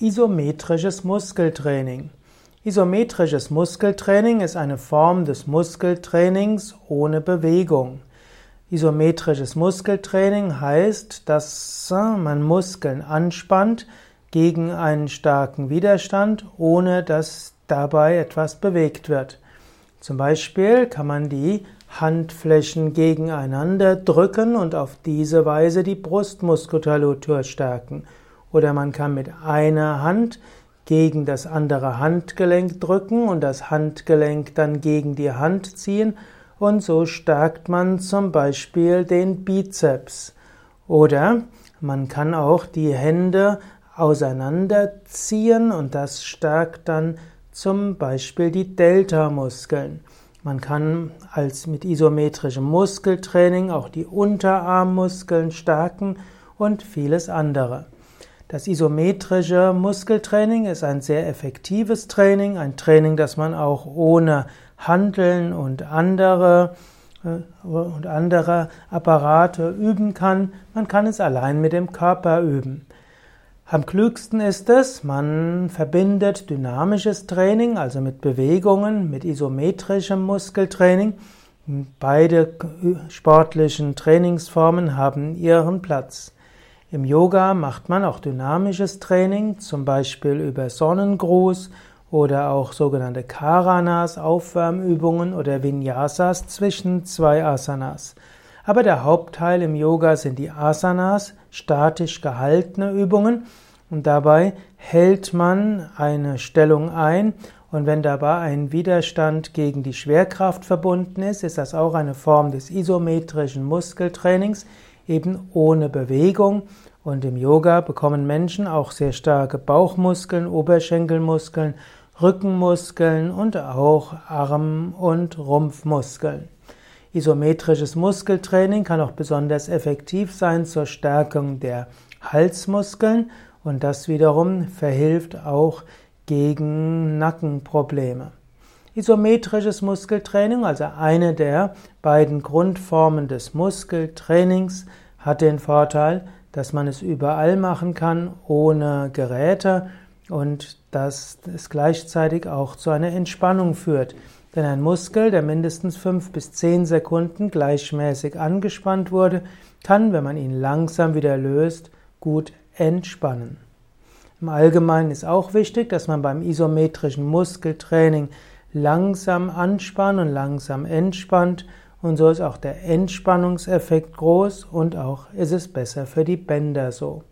Isometrisches Muskeltraining. Isometrisches Muskeltraining ist eine Form des Muskeltrainings ohne Bewegung. Isometrisches Muskeltraining heißt, dass man Muskeln anspannt gegen einen starken Widerstand, ohne dass dabei etwas bewegt wird. Zum Beispiel kann man die Handflächen gegeneinander drücken und auf diese Weise die Brustmuskulatur stärken. Oder man kann mit einer Hand gegen das andere Handgelenk drücken und das Handgelenk dann gegen die Hand ziehen und so stärkt man zum Beispiel den Bizeps. Oder man kann auch die Hände auseinanderziehen und das stärkt dann zum Beispiel die Delta-Muskeln. Man kann als mit isometrischem Muskeltraining auch die Unterarmmuskeln stärken und vieles andere. Das isometrische Muskeltraining ist ein sehr effektives Training, ein Training, das man auch ohne Handeln und andere äh, und andere Apparate üben kann. Man kann es allein mit dem Körper üben. Am klügsten ist es, man verbindet dynamisches Training, also mit Bewegungen, mit isometrischem Muskeltraining. Beide sportlichen Trainingsformen haben ihren Platz. Im Yoga macht man auch dynamisches Training, zum Beispiel über Sonnengruß oder auch sogenannte Karanas, Aufwärmübungen oder Vinyasas zwischen zwei Asanas. Aber der Hauptteil im Yoga sind die Asanas, statisch gehaltene Übungen und dabei hält man eine Stellung ein und wenn dabei ein Widerstand gegen die Schwerkraft verbunden ist, ist das auch eine Form des isometrischen Muskeltrainings, eben ohne Bewegung. Und im Yoga bekommen Menschen auch sehr starke Bauchmuskeln, Oberschenkelmuskeln, Rückenmuskeln und auch Arm- und Rumpfmuskeln. Isometrisches Muskeltraining kann auch besonders effektiv sein zur Stärkung der Halsmuskeln und das wiederum verhilft auch gegen Nackenprobleme. Isometrisches Muskeltraining, also eine der beiden Grundformen des Muskeltrainings, hat den Vorteil, dass man es überall machen kann, ohne Geräte und dass es gleichzeitig auch zu einer Entspannung führt. Denn ein Muskel, der mindestens fünf bis zehn Sekunden gleichmäßig angespannt wurde, kann, wenn man ihn langsam wieder löst, gut entspannen. Im Allgemeinen ist auch wichtig, dass man beim isometrischen Muskeltraining langsam anspannt und langsam entspannt und so ist auch der Entspannungseffekt groß und auch ist es besser für die Bänder so.